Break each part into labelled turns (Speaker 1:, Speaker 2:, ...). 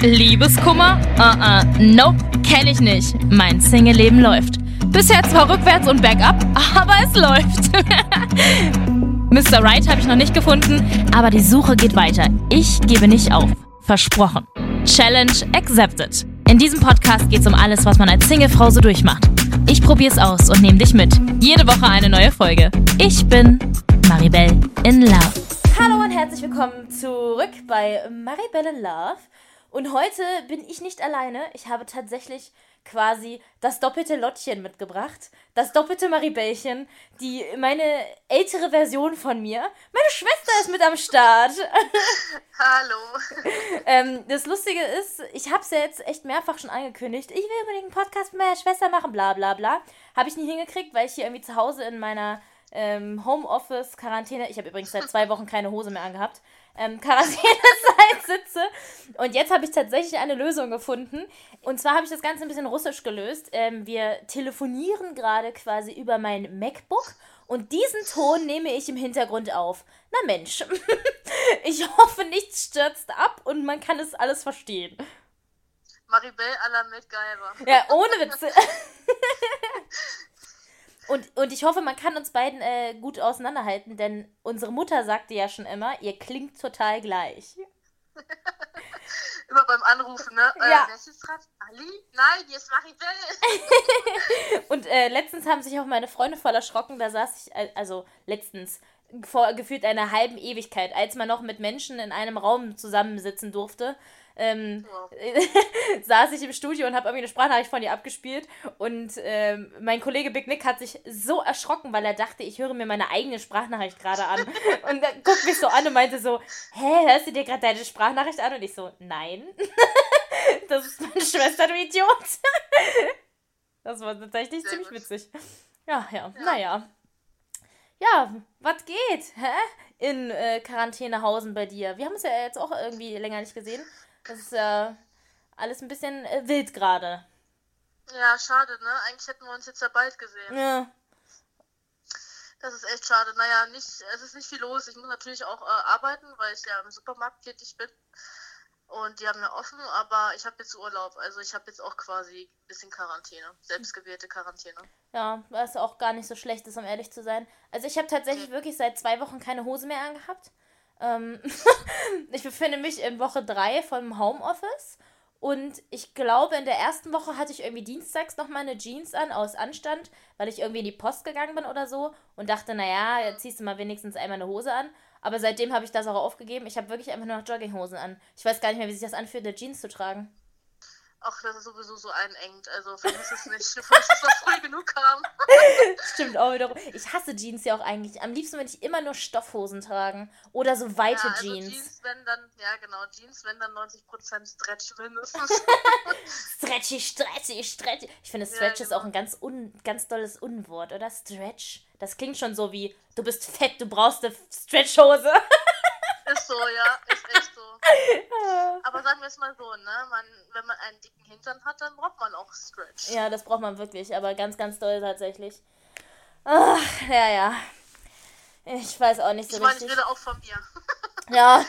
Speaker 1: Liebeskummer? Uh-uh, nope, kenn ich nicht. Mein Single-Leben läuft. Bisher zwar rückwärts und bergab, aber es läuft. Mr. Right habe ich noch nicht gefunden, aber die Suche geht weiter. Ich gebe nicht auf. Versprochen. Challenge accepted. In diesem Podcast geht es um alles, was man als Singlefrau so durchmacht. Ich probiere es aus und nehme dich mit. Jede Woche eine neue Folge. Ich bin Maribel in Love.
Speaker 2: Hallo und herzlich willkommen zurück bei Maribel in Love. Und heute bin ich nicht alleine. Ich habe tatsächlich quasi das doppelte Lottchen mitgebracht. Das doppelte Maribelchen. Die, meine ältere Version von mir. Meine Schwester ist mit am Start.
Speaker 3: Hallo.
Speaker 2: ähm, das Lustige ist, ich habe es ja jetzt echt mehrfach schon angekündigt. Ich will unbedingt einen Podcast mit meiner Schwester machen, bla bla bla. Habe ich nie hingekriegt, weil ich hier irgendwie zu Hause in meiner ähm, Homeoffice-Quarantäne, ich habe übrigens seit zwei Wochen keine Hose mehr angehabt, ähm, Quarantänezeit sitze. Und jetzt habe ich tatsächlich eine Lösung gefunden. Und zwar habe ich das Ganze ein bisschen russisch gelöst. Ähm, wir telefonieren gerade quasi über mein MacBook. Und diesen Ton nehme ich im Hintergrund auf. Na Mensch, ich hoffe, nichts stürzt ab und man kann es alles verstehen.
Speaker 3: Maribel à la MacGyver.
Speaker 2: Ja, ohne Witze. Und, und ich hoffe, man kann uns beiden äh, gut auseinanderhalten, denn unsere Mutter sagte ja schon immer, ihr klingt total gleich.
Speaker 3: Immer beim Anrufen, ne?
Speaker 2: Ja.
Speaker 3: Äh, wer ist jetzt dran? Ali? Nein, hier ist Maribel.
Speaker 2: Und äh, letztens haben sich auch meine Freunde voll erschrocken, da saß ich, äh, also letztens, vor gefühlt einer halben Ewigkeit, als man noch mit Menschen in einem Raum zusammensitzen durfte, ähm,
Speaker 3: Wow.
Speaker 2: saß ich im Studio und habe irgendwie eine Sprachnachricht von ihr abgespielt und ähm, mein Kollege Big Nick hat sich so erschrocken, weil er dachte, ich höre mir meine eigene Sprachnachricht gerade an und er guckt mich so an und meinte so, hä, hörst du dir gerade deine Sprachnachricht an? Und ich so, nein, das ist meine Schwester, du Idiot. das war tatsächlich
Speaker 3: Sehr
Speaker 2: ziemlich
Speaker 3: gut.
Speaker 2: witzig. Ja, ja, naja. Ja, was geht, hä? In äh, Quarantänehausen bei dir. Wir haben es ja jetzt auch irgendwie länger nicht gesehen. Das ist ja alles ein bisschen äh, wild gerade.
Speaker 3: Ja, schade, ne? Eigentlich hätten wir uns jetzt ja bald gesehen.
Speaker 2: Ja.
Speaker 3: Das ist echt schade. Naja, nicht, es ist nicht viel los. Ich muss natürlich auch äh, arbeiten, weil ich ja im Supermarkt tätig bin. Und die haben ja offen, aber ich habe jetzt Urlaub. Also ich habe jetzt auch quasi ein bisschen Quarantäne. Selbstgewählte Quarantäne.
Speaker 2: Ja, was auch gar nicht so schlecht ist, um ehrlich zu sein. Also ich habe tatsächlich wirklich seit zwei Wochen keine Hose mehr angehabt. Ähm ich befinde mich in Woche drei vom Homeoffice. Und ich glaube, in der ersten Woche hatte ich irgendwie dienstags noch mal eine Jeans an, aus Anstand, weil ich irgendwie in die Post gegangen bin oder so. Und dachte, naja, jetzt ziehst du mal wenigstens einmal eine Hose an. Aber seitdem habe ich das auch aufgegeben. Ich habe wirklich einfach nur noch Jogginghosen an. Ich weiß gar nicht mehr, wie sich das anfühlt, eine Jeans zu tragen.
Speaker 3: Ach, das ist sowieso so einengt. Also vergiss es nicht. Falls es noch früh genug kam.
Speaker 2: Stimmt auch wiederum. Ich hasse Jeans ja auch eigentlich. Am liebsten würde ich immer nur Stoffhosen tragen. Oder so weite
Speaker 3: ja, also
Speaker 2: Jeans.
Speaker 3: Jeans, wenn dann, ja genau, Jeans, wenn dann 90% Stretch mindestens.
Speaker 2: Stretchy, stretchy, stretchy. Ich finde,
Speaker 3: Ja,
Speaker 2: Stretch ist
Speaker 3: genau.
Speaker 2: auch ein ganz, un, ganz tolles Unwort, oder? Stretch. Das klingt schon so wie, du bist fett, du brauchst eine Stretchhose.
Speaker 3: ist so, ja, ist echt. Aber sagen wir es mal so, ne? Man, wenn man einen dicken Hintern hat, dann braucht man auch Stretch.
Speaker 2: ja, das braucht man wirklich, aber ganz, ganz doll tatsächlich. Ach, ja, ja. Ich weiß auch nicht so
Speaker 3: ich meine, ich
Speaker 2: richtig.
Speaker 3: rede auch von mir.
Speaker 2: Ja,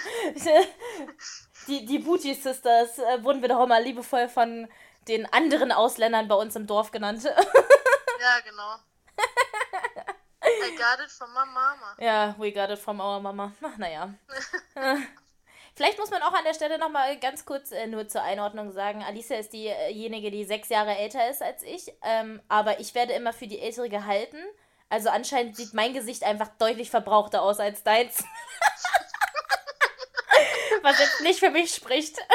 Speaker 2: die, die Booty Sisters äh, wurden wir doch mal liebevoll von den anderen Ausländern bei uns im Dorf genannt.
Speaker 3: ja, genau. I got it from my mama.
Speaker 2: ja, we got it from our Mama. Ach, naja. Vielleicht muss man auch an der Stelle nochmal ganz kurz äh, nur zur Einordnung sagen, Alicia ist diejenige, die sechs Jahre älter ist als ich, ähm, aber ich werde immer für die Ältere gehalten. Also anscheinend sieht mein Gesicht einfach deutlich verbrauchter aus als deins. Was jetzt nicht für mich spricht.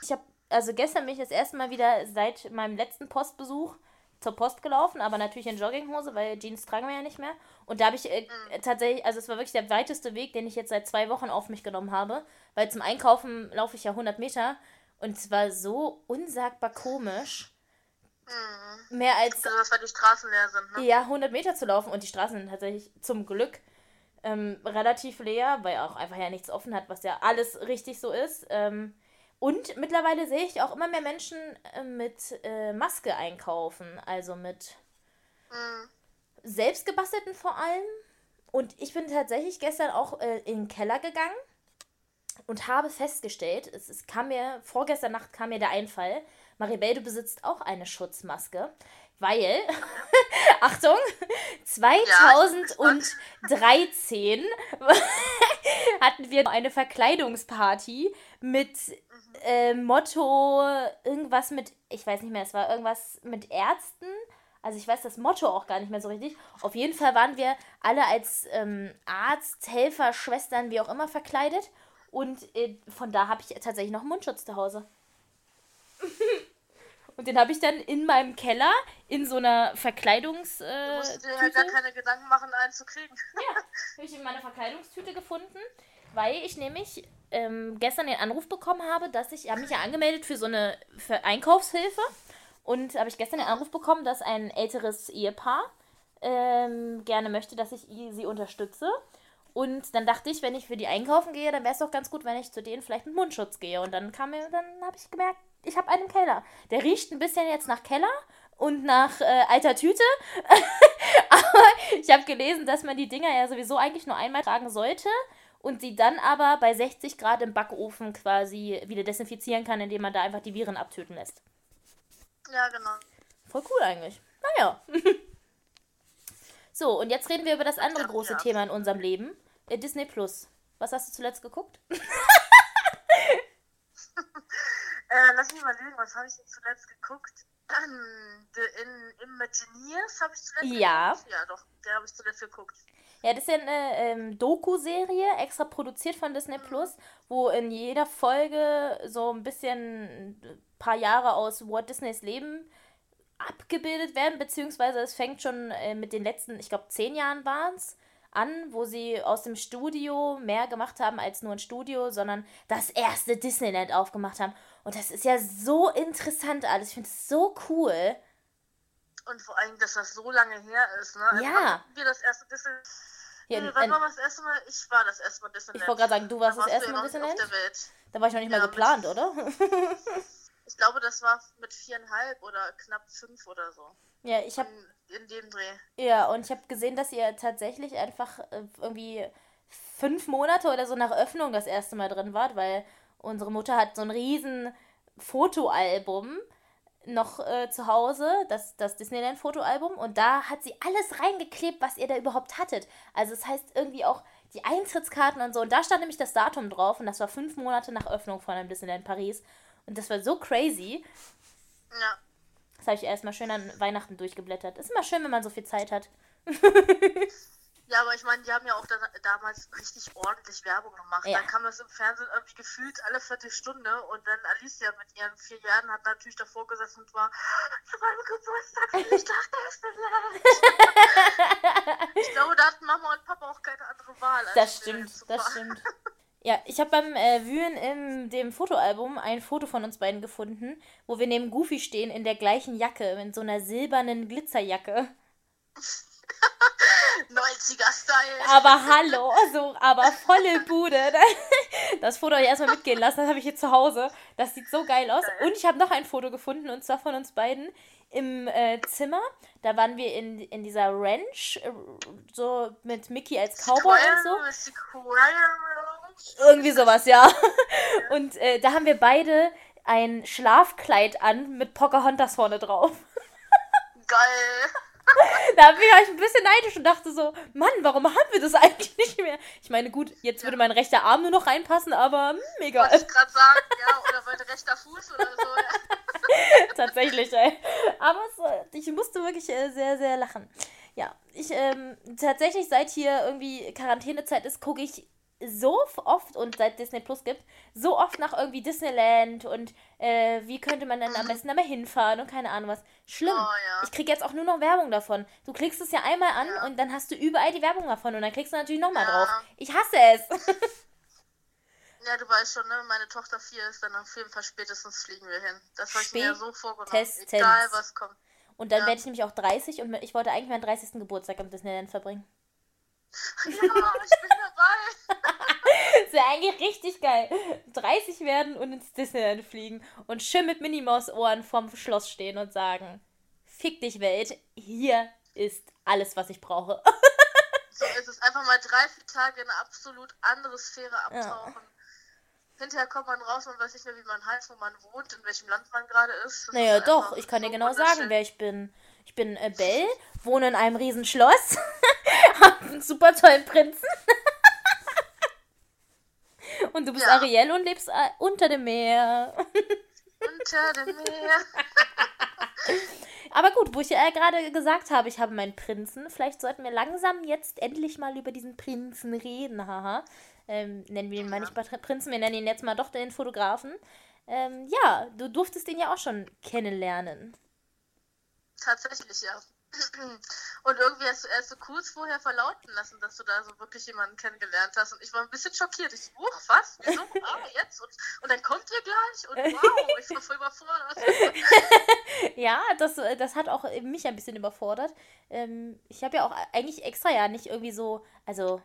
Speaker 2: Ich habe also gestern bin ich das erste Mal wieder seit meinem letzten Postbesuch zur Post gelaufen, aber natürlich in Jogginghose, weil Jeans tragen wir ja nicht mehr. Und da habe ich äh, tatsächlich, also es war wirklich der weiteste Weg, den ich jetzt seit zwei Wochen auf mich genommen habe, weil zum Einkaufen laufe ich ja 100 Meter und es war so unsagbar komisch, mehr als
Speaker 3: Also, dass halt die Straßen leer sind, ne?
Speaker 2: ja, 100 Meter zu laufen und die Straßen sind tatsächlich zum Glück ähm, relativ leer, weil auch einfach ja nichts offen hat, was ja alles richtig so ist. Ähm, und mittlerweile sehe ich auch immer mehr Menschen äh, mit äh, Maske einkaufen, also mit
Speaker 3: Mhm.
Speaker 2: selbstgebastelten vor allem. Und ich bin tatsächlich gestern auch äh, in den Keller gegangen und habe festgestellt, es, es kam mir, vorgestern Nacht kam mir der Einfall, Maribel, du besitzt auch eine Schutzmaske, weil, Achtung, 2013 hatten wir eine Verkleidungsparty mit äh, Motto, irgendwas mit, ich weiß nicht mehr, es war irgendwas mit Ärzten. Also ich weiß das Motto auch gar nicht mehr so richtig. Auf jeden Fall waren wir alle als ähm, Arzt, Helfer, Schwestern, wie auch immer verkleidet. Und äh, von da habe ich tatsächlich noch Mundschutz zu Hause. Und den habe ich dann in meinem Keller in so einer Verkleidungs. Äh,
Speaker 3: Du musst dir ja gar keine Gedanken machen, einen zu kriegen.
Speaker 2: ja, habe ich in meiner Verkleidungstüte gefunden, weil ich nämlich ähm, gestern den Anruf bekommen habe, dass ich, ich habe mich ja angemeldet für so eine für Einkaufshilfe und habe ich gestern den Anruf bekommen, dass ein älteres Ehepaar ähm, gerne möchte, dass ich sie unterstütze. Und dann dachte ich, wenn ich für die einkaufen gehe, dann wäre es doch ganz gut, wenn ich zu denen vielleicht mit Mundschutz gehe. Und dann kam mir, dann habe ich gemerkt, ich habe einen Keller. Der riecht ein bisschen jetzt nach Keller und nach äh, alter Tüte. aber ich habe gelesen, dass man die Dinger ja sowieso eigentlich nur einmal tragen sollte und sie dann aber bei 60 Grad im Backofen quasi wieder desinfizieren kann, indem man da einfach die Viren abtöten lässt.
Speaker 3: Ja, genau.
Speaker 2: Voll cool eigentlich. Naja. so, und jetzt reden wir über das andere
Speaker 3: Ja,
Speaker 2: große
Speaker 3: ja.
Speaker 2: Thema in unserem Leben. Äh, Disney Plus. Was hast du zuletzt geguckt?
Speaker 3: Äh, lass mich mal überlegen, was habe ich denn zuletzt geguckt? The in Imagineers habe ich zuletzt
Speaker 2: Ja.
Speaker 3: geguckt. Ja, doch, der habe ich zuletzt geguckt.
Speaker 2: Ja, das ist ja eine ähm, Doku-Serie, extra produziert von Disney Plus, wo in jeder Folge so ein bisschen ein paar Jahre aus Walt Disneys Leben abgebildet werden, beziehungsweise es fängt schon äh, mit den letzten, ich glaube, zehn Jahren waren es, an, wo sie aus dem Studio mehr gemacht haben als nur ein Studio, sondern das erste Disneyland aufgemacht haben. Und das ist ja so interessant alles. Ich finde es so cool.
Speaker 3: Und vor allem, dass das so lange her ist, ne? Also
Speaker 2: Ja.
Speaker 3: wir das erste Disney.
Speaker 2: Ja,
Speaker 3: nee,
Speaker 2: in-
Speaker 3: wann war das erste Mal? Ich war das erste Mal Disneyland.
Speaker 2: Ich wollte gerade sagen, du warst
Speaker 3: Da
Speaker 2: das erste Mal Disneyland? Da war ich noch nicht mal
Speaker 3: Ja, mit-
Speaker 2: geplant, oder?
Speaker 3: Ich glaube, das war mit viereinhalb oder knapp fünf oder so.
Speaker 2: Ja, ich habe
Speaker 3: In, in dem Dreh.
Speaker 2: Ja, und ich habe gesehen, dass ihr tatsächlich einfach äh, irgendwie fünf Monate oder so nach Öffnung das erste Mal drin wart, weil unsere Mutter hat so ein riesen Fotoalbum noch äh, zu Hause, das, das Disneyland-Fotoalbum, und da hat sie alles reingeklebt, was ihr da überhaupt hattet. Also das heißt irgendwie auch die Eintrittskarten und so. Und da stand nämlich das Datum drauf und das war fünf Monate nach Öffnung von dem Disneyland Paris. Und das war so crazy.
Speaker 3: Ja.
Speaker 2: Habe ich erstmal schön an Weihnachten durchgeblättert. Ist immer schön, wenn man so viel Zeit hat.
Speaker 3: Ja, aber ich meine, die haben ja auch da, damals richtig ordentlich Werbung gemacht.
Speaker 2: Ja.
Speaker 3: Dann kam das im Fernsehen irgendwie gefühlt alle Viertelstunde und dann Alicia mit ihren vier Jahren hat natürlich davor gesessen und war, zu meinem Geburtstag will ich Disneyland. ich glaube, da hatten Mama und Papa auch keine andere Wahl.
Speaker 2: Das stimmt, das stimmt. Ja, ich habe beim äh, Wühlen in dem Fotoalbum ein Foto von uns beiden gefunden, wo wir neben Goofy stehen in der gleichen Jacke, in so einer silbernen Glitzerjacke.
Speaker 3: 90er-Style.
Speaker 2: Aber hallo, so, aber volle Bude. Das Foto habe ich erstmal mitgehen lassen, das habe ich hier zu Hause. Das sieht so geil aus. Und ich habe noch ein Foto gefunden, und zwar von uns beiden im äh, Zimmer. Da waren wir in, in dieser Ranch, äh, so mit Mickey als Cowboy und so. Irgendwie sowas, ja. Und äh, da haben wir beide ein Schlafkleid an mit Pocahontas vorne drauf.
Speaker 3: Geil.
Speaker 2: Da bin ich ein bisschen neidisch und dachte so, Mann, warum haben wir das eigentlich nicht mehr? Ich meine, gut, jetzt würde mein rechter Arm nur noch reinpassen, aber hm,
Speaker 3: Wollte
Speaker 2: egal.
Speaker 3: ich gerade sagen, ja, oder mein rechter Fuß oder so. Ja.
Speaker 2: Tatsächlich, ey. Aber es, äh, ich musste wirklich äh, sehr, sehr lachen. Ja, ich, ähm, tatsächlich, seit hier irgendwie Quarantänezeit ist, gucke ich so oft und seit Disney Plus gibt, so oft nach irgendwie Disneyland und äh, wie könnte man dann am besten da mal hinfahren und keine Ahnung was. Schlimm.
Speaker 3: Oh, ja.
Speaker 2: Ich kriege jetzt auch nur noch Werbung davon. Du klickst es ja einmal an
Speaker 3: Ja.
Speaker 2: und dann hast du überall die Werbung davon und dann klickst du natürlich nochmal
Speaker 3: Ja.
Speaker 2: drauf. Ich hasse es.
Speaker 3: Ja, du weißt schon, ne? Meine Tochter 4 ist dann auf jeden Fall spätestens fliegen wir hin. Das habe ich mir ja so vorgenommen. Egal was kommt.
Speaker 2: Und dann werde ich nämlich auch 30 und ich wollte eigentlich meinen 30. Geburtstag am Disneyland verbringen.
Speaker 3: Ja, ich bin dabei.
Speaker 2: Das wäre eigentlich richtig geil. 30 werden und ins Disneyland fliegen und schön mit Minimaus-Ohren vorm Schloss stehen und sagen: Fick dich, Welt, hier ist alles, was ich brauche.
Speaker 3: So ist es. Einfach mal drei, vier Tage in eine absolut andere Sphäre abtauchen. Hinterher kommt man raus, man weiß nicht mehr, wie man heißt, wo man wohnt, in welchem Land man gerade ist. Das
Speaker 2: Naja,
Speaker 3: ist
Speaker 2: doch, ich kann dir genau sagen, wer ich bin. Ich bin äh, Belle, wohne in einem riesen Schloss, hab einen super tollen Prinzen. und du bist
Speaker 3: Ja.
Speaker 2: Ariel und lebst äh, unter dem Meer.
Speaker 3: Unter dem Meer.
Speaker 2: Aber gut, wo ich ja gerade gesagt habe, ich habe meinen Prinzen. Vielleicht sollten wir langsam jetzt endlich mal über diesen Prinzen reden, haha. Ähm, nennen wir ihn mal nicht Prinzen, wir nennen ihn jetzt mal doch den Fotografen. Ähm, ja, du durftest ihn ja auch schon kennenlernen.
Speaker 3: Tatsächlich, ja. Und irgendwie hast du erst so kurz vorher verlauten lassen, dass du da so wirklich jemanden kennengelernt hast. Und ich war ein bisschen schockiert. Ich so, uch, was? Wieso? Ah, jetzt? Und, und dann kommt ihr gleich? Und wow, ich war voll überfordert.
Speaker 2: Ja, das, das hat auch mich ein bisschen überfordert. Ähm, ich habe ja auch eigentlich extra ja nicht irgendwie so, also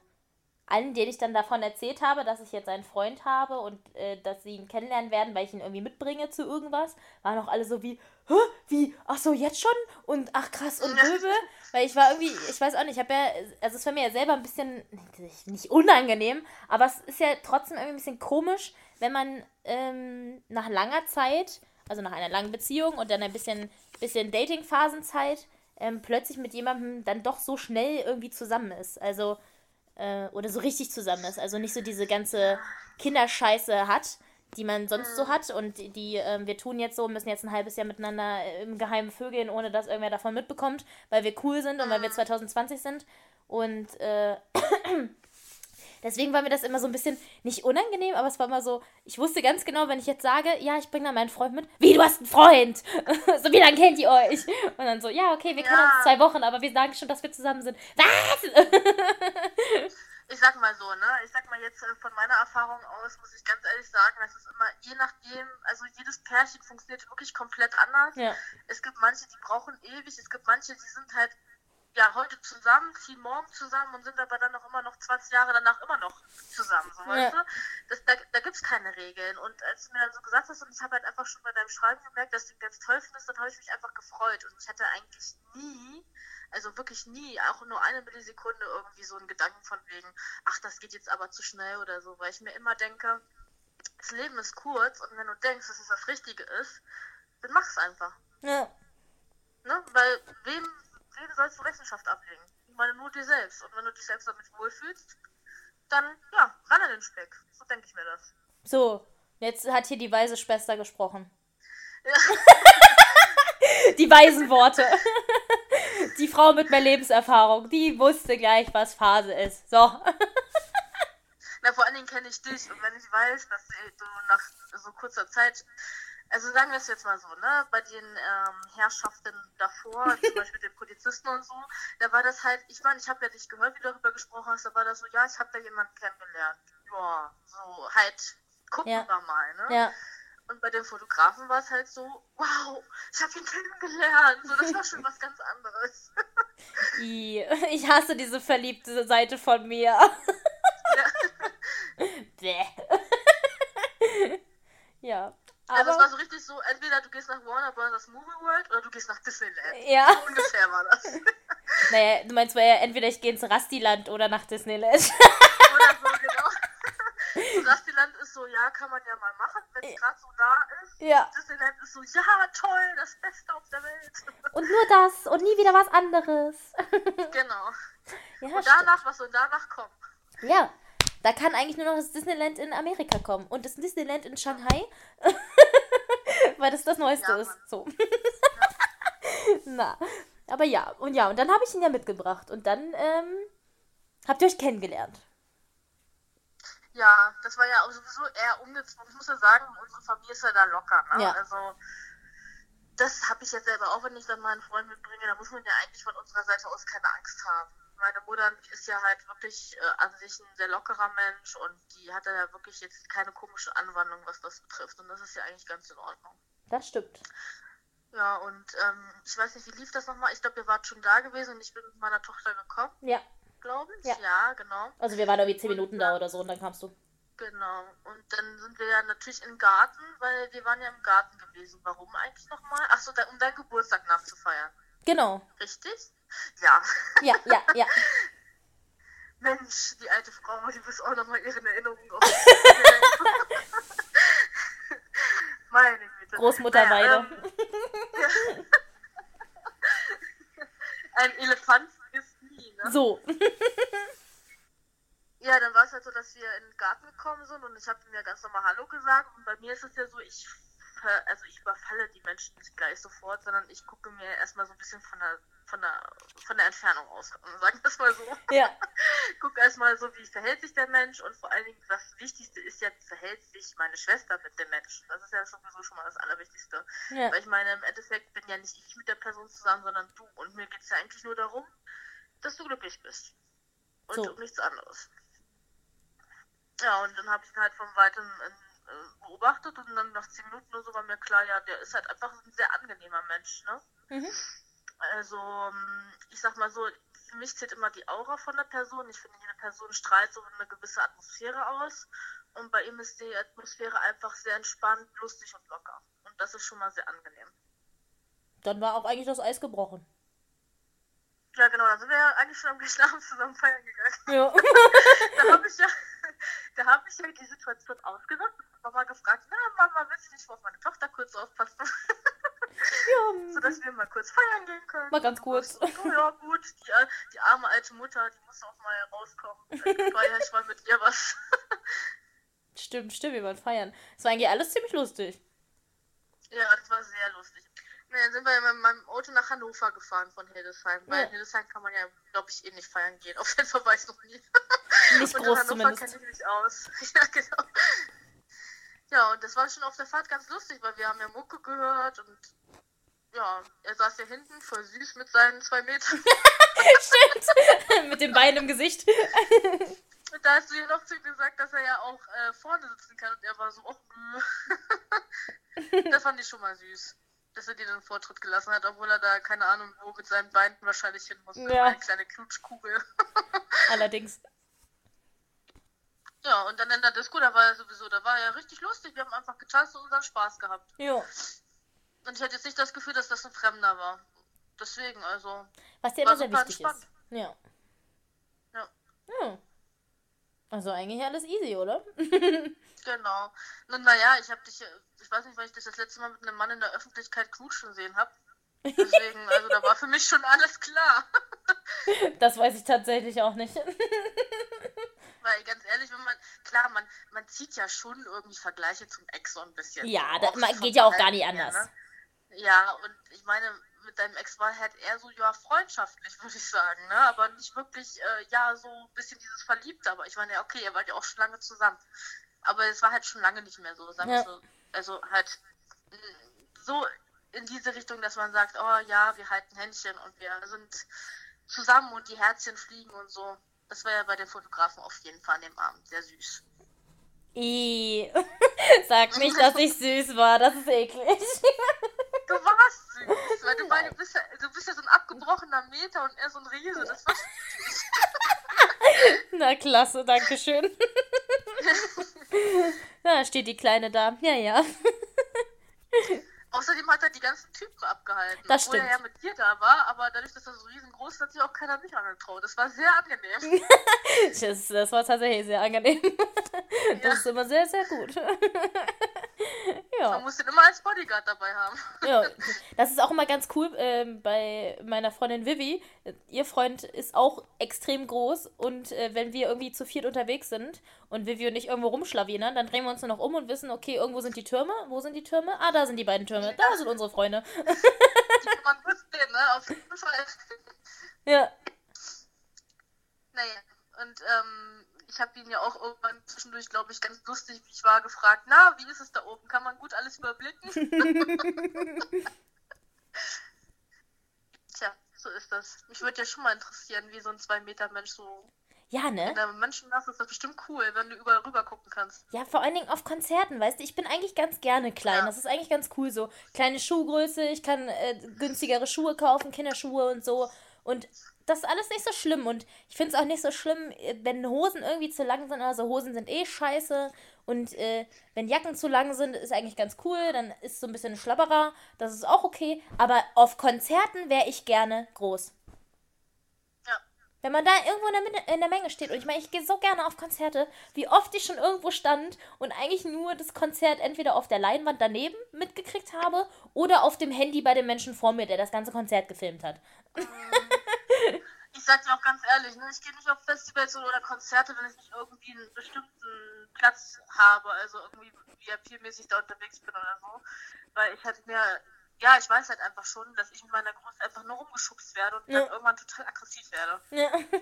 Speaker 2: allen, denen ich dann davon erzählt habe, dass ich jetzt einen Freund habe und äh, dass sie ihn kennenlernen werden, weil ich ihn irgendwie mitbringe zu irgendwas, waren auch alle so wie, Hä? Wie? Ach so, jetzt schon? Und ach krass und Möbel? Weil ich war irgendwie, ich weiß auch nicht, ich habe ja, also es war mir ja selber ein bisschen, nicht unangenehm, aber es ist ja trotzdem irgendwie ein bisschen komisch, wenn man ähm, nach langer Zeit, also nach einer langen Beziehung und dann ein bisschen, bisschen Dating-Phasenzeit, ähm, plötzlich mit jemandem dann doch so schnell irgendwie zusammen ist. Also, äh, oder so richtig zusammen ist. Also nicht so diese ganze Kinderscheiße hat, die man sonst so hat und die, die ähm, wir tun jetzt so, müssen jetzt ein halbes Jahr miteinander äh, im Geheimen vögeln, ohne dass irgendwer davon mitbekommt, weil wir cool sind und weil wir 2020 sind. Und äh, deswegen war mir das immer so ein bisschen nicht unangenehm, aber es war immer so, ich wusste ganz genau, wenn ich jetzt sage, ja, ich bringe da meinen Freund mit, wie, du hast einen Freund? so, wie lange kennt ihr euch? Und dann so, ja, okay, wir kennen
Speaker 3: Ja.
Speaker 2: uns zwei Wochen, aber wir sagen schon, dass wir zusammen sind. Was?
Speaker 3: Ich sag mal so, ne? Ich sag mal jetzt äh, von meiner Erfahrung aus, muss ich ganz ehrlich sagen, das ist immer je nachdem, also jedes Pärchen funktioniert wirklich komplett anders.
Speaker 2: ja.
Speaker 3: Es gibt manche, die brauchen ewig, es gibt manche, die sind halt ja heute zusammen, ziehen morgen zusammen und sind aber dann noch immer noch 20 Jahre danach immer noch zusammen, so weißt
Speaker 2: Ja.
Speaker 3: du? Das, da da gibt es keine Regeln. Und als du mir dann so gesagt hast, und ich habe halt einfach schon bei deinem Schreiben gemerkt, dass du ihn ganz toll findest, dann habe ich mich einfach gefreut. Und ich hatte eigentlich nie, also wirklich nie, auch nur eine Millisekunde irgendwie so einen Gedanken von wegen, ach, das geht jetzt aber zu schnell oder so, weil ich mir immer denke, das Leben ist kurz und wenn du denkst, dass es das Richtige ist, dann mach es einfach.
Speaker 2: ja.
Speaker 3: Ne? Weil wem, wem sollst du Rechenschaft ablegen? Ich meine nur dir selbst. Und wenn du dich selbst damit wohlfühlst, dann ja, ran an den Speck. So denke ich mir das.
Speaker 2: So, jetzt hat hier die weise Schwester gesprochen.
Speaker 3: Ja.
Speaker 2: Die weisen Worte. Die Frau mit mehr Lebenserfahrung, die wusste gleich, was Phase ist. So.
Speaker 3: Na, vor allen Dingen kenne ich dich und wenn ich weiß, dass du nach so kurzer Zeit, also sagen wir es jetzt mal so, ne, bei den ähm, Herrschaften davor, zum Beispiel den Polizisten und so, da war das halt, ich meine, ich habe ja dich gehört, wie du darüber gesprochen hast, da war das so, ja, ich habe da jemanden kennengelernt. Ja, so halt, gucken
Speaker 2: Ja.
Speaker 3: wir mal, ne?
Speaker 2: Ja.
Speaker 3: Und bei dem Fotografen war es halt so, wow, ich habe ihn kennengelernt. So, das war schon was ganz anderes.
Speaker 2: I, ich hasse diese verliebte Seite von mir. Bäh. ja.
Speaker 3: Also es
Speaker 2: Aber.
Speaker 3: war so richtig so, entweder du gehst nach Warner Bros. Movie World oder du gehst nach Disneyland.
Speaker 2: Ja.
Speaker 3: So ungefähr war das.
Speaker 2: Naja, du meinst, ja entweder ich gehe ins Rastiland oder nach Disneyland.
Speaker 3: Oder so, ist so, ja, kann man ja mal machen, wenn es gerade so da ist.
Speaker 2: ja.
Speaker 3: Disneyland ist so, ja, toll, das Beste auf der Welt.
Speaker 2: Und nur das und nie wieder was anderes.
Speaker 3: genau.
Speaker 2: Ja,
Speaker 3: Und
Speaker 2: stimmt.
Speaker 3: danach, was soll danach kommen?
Speaker 2: Ja, da kann eigentlich nur noch das Disneyland in Amerika kommen und das Disneyland in Shanghai, weil das das Neueste
Speaker 3: Ja,
Speaker 2: ist. So. Na, aber ja, und ja, und dann habe ich ihn ja mitgebracht und dann ähm, habt ihr euch kennengelernt.
Speaker 3: Ja, das war ja auch sowieso eher umgezogen. Ich muss ja sagen, unsere Familie ist ja da locker. Ne?
Speaker 2: Ja.
Speaker 3: Also, das habe ich jetzt selber auch, wenn ich dann mal einen Freund mitbringe, da muss man ja eigentlich von unserer Seite aus keine Angst haben. Meine Mutter ist ja halt wirklich äh, an sich ein sehr lockerer Mensch und die hat ja wirklich jetzt keine komische Anwandlung, was das betrifft. Und das ist ja eigentlich ganz in Ordnung.
Speaker 2: Das stimmt.
Speaker 3: Ja, und ähm, ich weiß nicht, wie lief das nochmal? Ich glaube, ihr wart schon da gewesen und ich bin mit meiner Tochter gekommen,
Speaker 2: Ja,
Speaker 3: glaube ich.
Speaker 2: Ja.
Speaker 3: ja, genau.
Speaker 2: also wir waren irgendwie zehn Minuten da oder so und dann kamst du.
Speaker 3: Genau. Und dann sind wir ja natürlich im Garten, weil wir waren ja im Garten gewesen. Warum eigentlich nochmal? Achso, da, um deinen Geburtstag nachzufeiern.
Speaker 2: Genau.
Speaker 3: Richtig? Ja.
Speaker 2: Ja, ja, ja.
Speaker 3: Mensch, die alte Frau, die muss auch nochmal ihren Erinnerungen auf. Meine Güte.
Speaker 2: Großmutterweide.
Speaker 3: Naja, ähm, ein Elefant ne?
Speaker 2: So.
Speaker 3: Ja, dann war es halt so, dass wir in den Garten gekommen sind und ich habe mir ganz normal Hallo gesagt. Und bei mir ist es ja so, ich also ich überfalle die Menschen nicht gleich sofort, sondern ich gucke mir erstmal so ein bisschen von der von der von der Entfernung aus, sagen wir es mal so.
Speaker 2: Ja.
Speaker 3: Guck erstmal so, wie verhält sich der Mensch und vor allen Dingen das Wichtigste ist ja, wie verhält sich meine Schwester mit dem Menschen. Das ist ja sowieso schon mal das Allerwichtigste.
Speaker 2: Ja.
Speaker 3: Weil ich meine, im Endeffekt bin ja nicht ich mit der Person zusammen, sondern du. Und mir geht es ja eigentlich nur darum, dass du glücklich bist. Und
Speaker 2: So.
Speaker 3: nichts anderes. Ja, und dann habe ich ihn halt von weitem äh, beobachtet und dann nach zehn Minuten oder so war mir klar, ja, der ist halt einfach ein sehr angenehmer Mensch, ne?
Speaker 2: Mhm.
Speaker 3: Also, ähm, ich sag mal so, für mich zählt immer die Aura von der Person. Ich finde, jede Person strahlt so eine gewisse Atmosphäre aus. Und bei ihm ist die Atmosphäre einfach sehr entspannt, lustig und locker. Und das ist schon mal sehr angenehm.
Speaker 2: Dann war auch eigentlich das Eis gebrochen.
Speaker 3: Ja, genau, dann sind wir ja eigentlich schon am gleichen Abend zusammen feiern gegangen.
Speaker 2: Ja.
Speaker 3: Da habe ich ja, da habe ich ja die Situation ausgenutzt und Mama gefragt, na Mama, willst du nicht mal auf meine Tochter kurz aufpassen?
Speaker 2: ja.
Speaker 3: Sodass wir mal kurz feiern gehen können.
Speaker 2: Mal ganz kurz.
Speaker 3: Oh, ja, gut, die, die arme alte Mutter, die muss auch mal rauskommen. Dann feiere ich mal mit ihr was.
Speaker 2: Stimmt, stimmt, wir waren feiern. Es war eigentlich alles ziemlich lustig.
Speaker 3: Ja, das war sehr lustig. Nee, dann sind wir mit meinem Auto nach Hannover gefahren von Hildesheim. Weil
Speaker 2: Ja.
Speaker 3: in Hildesheim kann man ja, glaube ich, eh nicht feiern gehen. Auf jeden Fall war ich noch nie.
Speaker 2: Nicht
Speaker 3: und in
Speaker 2: groß
Speaker 3: Hannover
Speaker 2: zumindest.
Speaker 3: kenne ich mich aus. ja, genau. Ja, und das war schon auf der Fahrt ganz lustig, weil wir haben ja Mucke gehört und ja, er saß ja hinten, voll süß mit seinen zwei Metern.
Speaker 2: Stimmt. Mit dem Bein im Gesicht.
Speaker 3: Und da hast du ja noch zu ihm gesagt, dass er ja auch äh, vorne sitzen kann und er war so, oh das fand ich schon mal süß. Dass er dir den Vortritt gelassen hat, obwohl er da, keine Ahnung, wo mit seinen Beinen wahrscheinlich hin musste.
Speaker 2: Ja.
Speaker 3: Eine kleine Knutschkugel.
Speaker 2: Allerdings.
Speaker 3: Ja, und dann in der Disco, da war er sowieso, da war er richtig lustig. Wir haben einfach getanzt und unseren Spaß gehabt.
Speaker 2: Ja.
Speaker 3: Und ich hatte jetzt nicht das Gefühl, dass das ein Fremder war. Deswegen, also,
Speaker 2: Was dir immer sehr wichtig
Speaker 3: entspannt.
Speaker 2: ist. Ja.
Speaker 3: Ja.
Speaker 2: Ja. Also eigentlich alles easy, oder?
Speaker 3: genau. Nun, naja, ich habe dich, äh, ich weiß nicht, weil ich dich das letzte Mal mit einem Mann in der Öffentlichkeit knutschen sehen habe. Deswegen, also da war für mich schon alles klar.
Speaker 2: Das weiß ich tatsächlich auch nicht.
Speaker 3: Weil ganz ehrlich, wenn man, klar, man, man zieht ja schon irgendwie Vergleiche zum Ex so ein bisschen.
Speaker 2: Ja, das
Speaker 3: auch
Speaker 2: ma-
Speaker 3: vom
Speaker 2: geht ja auch gar nicht
Speaker 3: her,
Speaker 2: anders.
Speaker 3: ne? Ja, und ich meine, mit deinem Ex war halt eher so, ja, freundschaftlich, würde ich sagen, ne? Aber nicht wirklich, äh, ja, so ein bisschen dieses Verliebte. Aber ich meine, ja, okay, ihr wart ja auch schon lange zusammen. Aber es war halt schon lange nicht mehr so, sagen wir
Speaker 2: Ja.
Speaker 3: so. Also halt mh, so in diese Richtung, dass man sagt, oh ja, wir halten Händchen und wir sind zusammen und die Herzchen fliegen und so. Das war ja bei den Fotografen auf jeden Fall an dem Abend sehr süß.
Speaker 2: I. Sag nicht, dass ich süß war. Das ist eklig.
Speaker 3: Du warst süß, weil du beide bist ja, du bist ja so ein abgebrochener Meter und er so ein Riese. Das war
Speaker 2: Na klasse, danke schön. Da steht die Kleine da. Ja, ja.
Speaker 3: Außerdem hat er die ganzen Typen abgehalten.
Speaker 2: Das
Speaker 3: obwohl er
Speaker 2: stimmt.
Speaker 3: ja mit dir da war, aber dadurch, dass er so riesengroß ist, hat sich auch keiner mich angetraut. Das war sehr angenehm.
Speaker 2: Das, das war tatsächlich sehr angenehm. Das ist immer sehr, sehr gut.
Speaker 3: Man
Speaker 2: Ja.
Speaker 3: muss den immer als Bodyguard dabei haben.
Speaker 2: ja. Das ist auch immer ganz cool ähm, bei meiner Freundin Vivi. Ihr Freund ist auch extrem groß und äh, wenn wir irgendwie zu viert unterwegs sind und Vivi und ich irgendwo rumschlawinern, dann drehen wir uns nur noch um und wissen, okay, irgendwo sind die Türme. Wo sind die Türme? Ah, da sind die beiden Türme. Da sind unsere Freunde.
Speaker 3: Die kann man gut sehen, ne? Auf jeden Fall.
Speaker 2: Ja.
Speaker 3: Naja, und ähm, ich habe ihn ja auch irgendwann zwischendurch, glaube ich, ganz lustig, wie ich war, gefragt, na, wie ist es da oben? Kann man gut alles überblicken? Tja, so ist das. Mich würde ja schon mal interessieren, wie so ein 2-Meter-Mensch so...
Speaker 2: Ja, ne?
Speaker 3: In der Menschenmasse ist das bestimmt cool, wenn du überall rüber gucken kannst.
Speaker 2: Ja, vor allen Dingen auf Konzerten, weißt du, ich bin eigentlich ganz gerne klein.
Speaker 3: Ja.
Speaker 2: Das ist eigentlich ganz cool so. Kleine Schuhgröße, ich kann äh, günstigere Schuhe kaufen, Kinderschuhe und so. Und das ist alles nicht so schlimm. Und ich finde es auch nicht so schlimm, äh, wenn Hosen irgendwie zu lang sind. Also Hosen sind eh scheiße. Und äh, wenn Jacken zu lang sind, ist eigentlich ganz cool. Dann ist so ein bisschen schlabberer. Das ist auch okay. Aber auf Konzerten wäre ich gerne groß. Wenn man da irgendwo in der, Mitte, in der Menge steht, und ich meine, ich gehe so gerne auf Konzerte, wie oft ich schon irgendwo stand und eigentlich nur das Konzert entweder auf der Leinwand daneben mitgekriegt habe oder auf dem Handy bei dem Menschen vor mir, der das ganze Konzert gefilmt hat.
Speaker 3: Ich sag dir auch ganz ehrlich, ne, ich gehe nicht auf Festivals oder Konzerte, wenn ich nicht irgendwie einen bestimmten Platz habe, also irgendwie VIP-mäßig da unterwegs bin oder so. Weil ich halt mir, ja, ich weiß halt einfach schon, dass ich mit meiner Größe einfach nur rumgeschubst werde und
Speaker 2: Ja.
Speaker 3: dann irgendwann total aggressiv werde.
Speaker 2: Ja.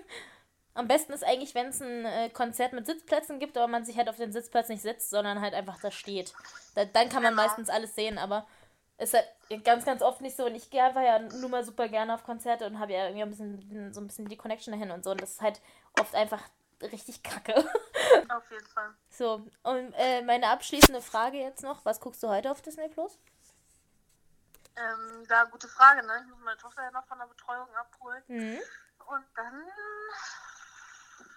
Speaker 2: Am besten ist eigentlich, wenn es ein äh, Konzert mit Sitzplätzen gibt, aber man sich halt auf den Sitzplatz nicht sitzt, sondern halt einfach da steht. Da, dann kann man
Speaker 3: Genau.
Speaker 2: meistens alles sehen, aber ist halt ganz, ganz oft nicht so. Und ich gehe einfach ja nur mal super gerne auf Konzerte und habe ja irgendwie ein bisschen, so ein bisschen die Connection dahin und so. Und das ist halt oft einfach richtig kacke.
Speaker 3: Auf jeden Fall.
Speaker 2: So, und äh, meine abschließende Frage jetzt noch. Was guckst du heute auf Disney Plus?
Speaker 3: Ähm, da gute Frage, ne? Ich muss meine Tochter ja noch von der Betreuung abholen.
Speaker 2: Mhm.
Speaker 3: Und dann,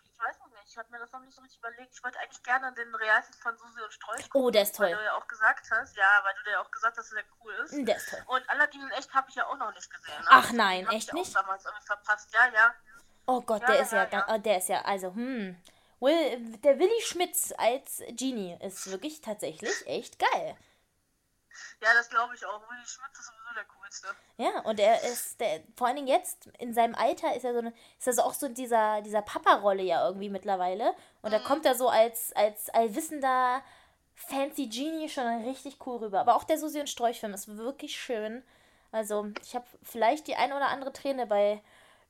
Speaker 3: ich weiß noch nicht, ich habe mir das noch nicht so richtig überlegt. Ich wollte eigentlich gerne den Realfilm von Susi und Strolch
Speaker 2: Oh, der ist
Speaker 3: Weil
Speaker 2: toll.
Speaker 3: du ja auch gesagt hast, ja, weil du ja auch gesagt hast, dass der cool ist.
Speaker 2: Der ist toll.
Speaker 3: Und Aladdin in echt habe ich ja auch noch nicht gesehen. Ne?
Speaker 2: Ach nein,
Speaker 3: Hab
Speaker 2: echt
Speaker 3: ich
Speaker 2: nicht?
Speaker 3: Auch damals irgendwie verpasst. Ja, ja.
Speaker 2: Oh Gott,
Speaker 3: Ja,
Speaker 2: der
Speaker 3: ja,
Speaker 2: ist ja,
Speaker 3: ja, ja.
Speaker 2: oh, der ist ja, also, hm. Will, der Willi Schmitz als Genie ist wirklich tatsächlich echt geil.
Speaker 3: Ja, das glaube ich auch. Willi Schmitz ist sowieso der coolste.
Speaker 2: Ja, und er ist, der, vor allen Dingen jetzt, in seinem Alter, ist er so eine, ist er so auch so dieser, dieser Papa-Rolle ja irgendwie mittlerweile. Und da kommt er so als, als allwissender, fancy Genie schon richtig cool rüber. Aber auch der Susi und Strolch-Film ist wirklich schön. Also, ich habe vielleicht die ein oder andere Träne bei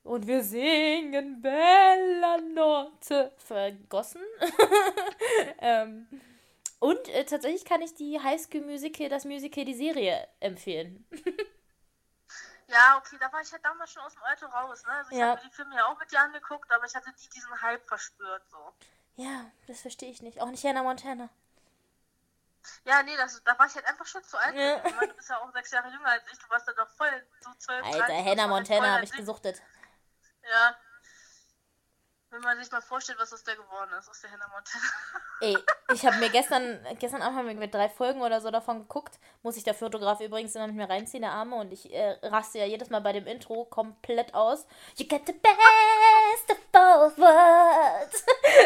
Speaker 2: Und wir singen Bella Notte vergossen. ähm, und äh, tatsächlich kann ich die High School Musical, das Musical, die Serie empfehlen.
Speaker 3: Ja, okay, da war ich halt damals schon aus dem Alter raus. Ne? Also ich
Speaker 2: Ja.
Speaker 3: habe mir die Filme ja auch mit dir angeguckt, aber ich hatte nie diesen Hype verspürt. so.
Speaker 2: Ja, das verstehe ich nicht. Auch nicht Hannah Montana.
Speaker 3: Ja, nee, das, da war ich halt einfach schon zu alt.
Speaker 2: Ja.
Speaker 3: Meine, du bist ja auch sechs Jahre jünger als ich. Du warst da doch voll so zwölf,
Speaker 2: Alter,
Speaker 3: 13, das
Speaker 2: Hannah Montana habe ich gesuchtet.
Speaker 3: Ja. Wenn man sich mal vorstellt, was aus der geworden ist, aus der Hannah Montana.
Speaker 2: Ey, ich habe mir gestern, gestern Abend haben wir mit drei Folgen oder so davon geguckt. Muss ich der Fotograf übrigens immer mit mir reinziehen, der Arme. Und ich äh, raste ja jedes Mal bei dem Intro komplett aus. You get the best of both worlds.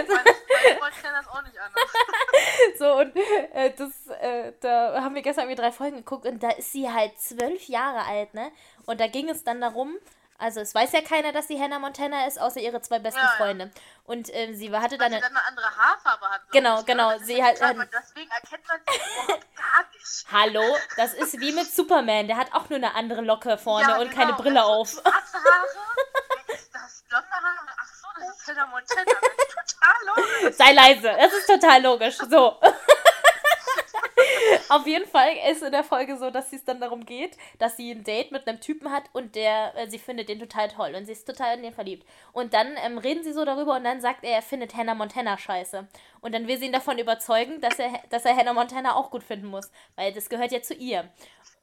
Speaker 3: Meine Freunde kennen das auch nicht anders.
Speaker 2: So, und äh, das, äh, da haben wir gestern irgendwie drei Folgen geguckt und da ist sie halt zwölf Jahre alt, ne? Und da ging es dann darum, also es weiß ja keiner, dass sie Hannah Montana ist, außer ihre zwei besten
Speaker 3: Ja, ja.
Speaker 2: Freunde. Und ähm, sie hatte dann eine,
Speaker 3: dann eine andere Haarfarbe hat.
Speaker 2: Genau,
Speaker 3: ich, ne?
Speaker 2: genau, sie
Speaker 3: ja
Speaker 2: halt-
Speaker 3: klar,
Speaker 2: hat-
Speaker 3: deswegen erkennt man sie überhaupt gar nicht.
Speaker 2: Hallo, das ist wie mit Superman, der hat auch nur eine andere Locke vorne
Speaker 3: Ja,
Speaker 2: und
Speaker 3: genau.
Speaker 2: keine Brille
Speaker 3: Also,
Speaker 2: auf.
Speaker 3: Schwarze Haare, ist das blonde Haare? Ach so, das ist Hannah Montana. Das ist total logisch.
Speaker 2: Sei leise, das ist total logisch. So. Auf jeden Fall ist in der Folge so, dass es dann darum geht, dass sie ein Date mit einem Typen hat und der, äh, sie findet den total toll und sie ist total in den verliebt. Und dann ähm, reden sie so darüber und dann sagt er, er findet Hannah Montana scheiße. Und dann will sie ihn davon überzeugen, dass er, dass er Hannah Montana auch gut finden muss, weil das gehört ja zu ihr.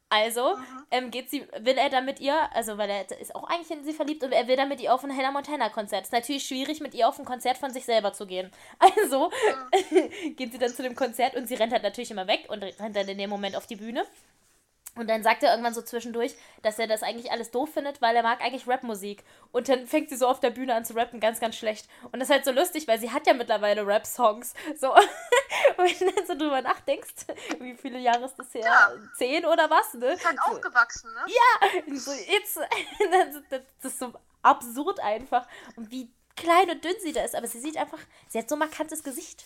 Speaker 2: Also ähm, geht sie, will er dann mit ihr, also weil er ist auch eigentlich in sie verliebt und er will dann mit ihr auf ein Hannah Montana Konzert. Ist natürlich schwierig, mit ihr auf ein Konzert von sich selber zu gehen. Also geht sie dann zu dem Konzert und sie rennt halt natürlich immer weg und rennt dann in dem Moment auf die Bühne. Und dann sagt er irgendwann so zwischendurch, dass er das eigentlich alles doof findet, weil er mag eigentlich Rapmusik. Und dann fängt sie so auf der Bühne an zu rappen, ganz, ganz schlecht. Und das ist halt so lustig, weil sie hat ja mittlerweile Rap-Songs. So. Und wenn du dann so drüber nachdenkst, wie viele Jahre ist das her?
Speaker 3: Ja.
Speaker 2: Zehn oder was, ne?
Speaker 3: Ist halt aufgewachsen, ne?
Speaker 2: Ja, so jetzt, das, das, das ist so absurd einfach. Und wie klein und dünn sie da ist. Aber sie sieht einfach, sie hat so ein markantes Gesicht.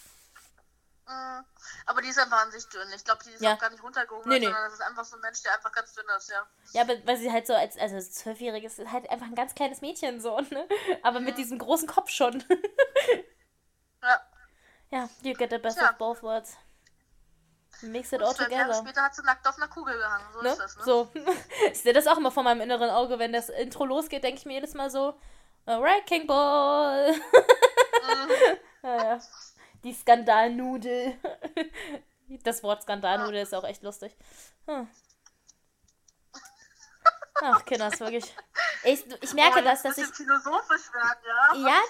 Speaker 3: Mhm. Aber die ist einfach an sich dünn. Ich glaube, die ist
Speaker 2: Ja.
Speaker 3: auch gar nicht runtergehoben,
Speaker 2: Nee, nee.
Speaker 3: sondern das ist einfach so ein Mensch, der einfach ganz dünn ist, ja.
Speaker 2: Ja, aber weil sie halt so als, also als Zwölfjähriges ist halt einfach ein ganz kleines Mädchen so, ne? Aber mit diesem großen Kopf schon.
Speaker 3: Ja.
Speaker 2: ja, you get the best
Speaker 3: Tja.
Speaker 2: of both worlds. Mix it all
Speaker 3: zwölf Jahre
Speaker 2: together.
Speaker 3: später hat sie nackt auf einer Kugel gehangen. So
Speaker 2: Ne?
Speaker 3: ist das, ne?
Speaker 2: So. Ich sehe das auch immer vor meinem inneren Auge, wenn das Intro losgeht, denke ich mir jedes Mal so, alright, King Ball. ja, ja. Die Skandalnudel. Das Wort Skandalnudel ist auch echt lustig. Hm. Ach, Kinder, ist wirklich. Ich, ich merke
Speaker 3: oh,
Speaker 2: das,
Speaker 3: dass
Speaker 2: ich.
Speaker 3: philosophisch werden, ja?
Speaker 2: Ja,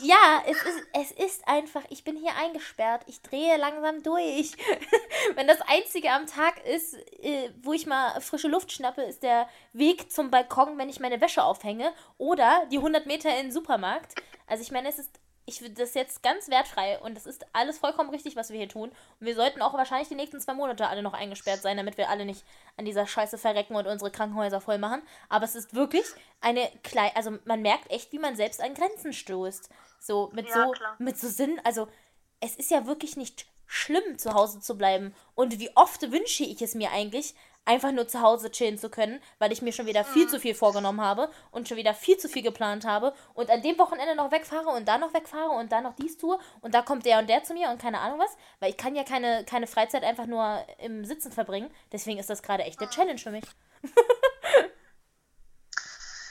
Speaker 2: ja es, ist, es ist einfach, ich bin hier eingesperrt. Ich drehe langsam durch. Wenn das Einzige am Tag ist, äh, wo ich mal frische Luft schnappe, ist der Weg zum Balkon, wenn ich meine Wäsche aufhänge. Oder die 100 Meter in den Supermarkt. Also ich meine, es ist ich finde das jetzt ganz wertfrei und das ist alles vollkommen richtig, was wir hier tun. Und wir sollten auch wahrscheinlich die nächsten zwei Monate alle noch eingesperrt sein, damit wir alle nicht an dieser Scheiße verrecken und unsere Krankenhäuser voll machen. Aber es ist wirklich eine kleine, also man merkt echt, wie man selbst an Grenzen stoßt. So mit
Speaker 3: Ja,
Speaker 2: so
Speaker 3: klar.
Speaker 2: mit so Sinn, also es ist ja wirklich nicht schlimm, zu Hause zu bleiben. Und wie oft wünsche ich es mir eigentlich, einfach nur zu Hause chillen zu können, weil ich mir schon wieder viel zu viel vorgenommen habe und schon wieder viel zu viel geplant habe und an dem Wochenende noch wegfahre und da noch wegfahre und da noch dies tue und da kommt der und der zu mir und keine Ahnung was, weil ich kann ja keine, keine Freizeit einfach nur im Sitzen verbringen. Deswegen ist das gerade echt eine Challenge für mich.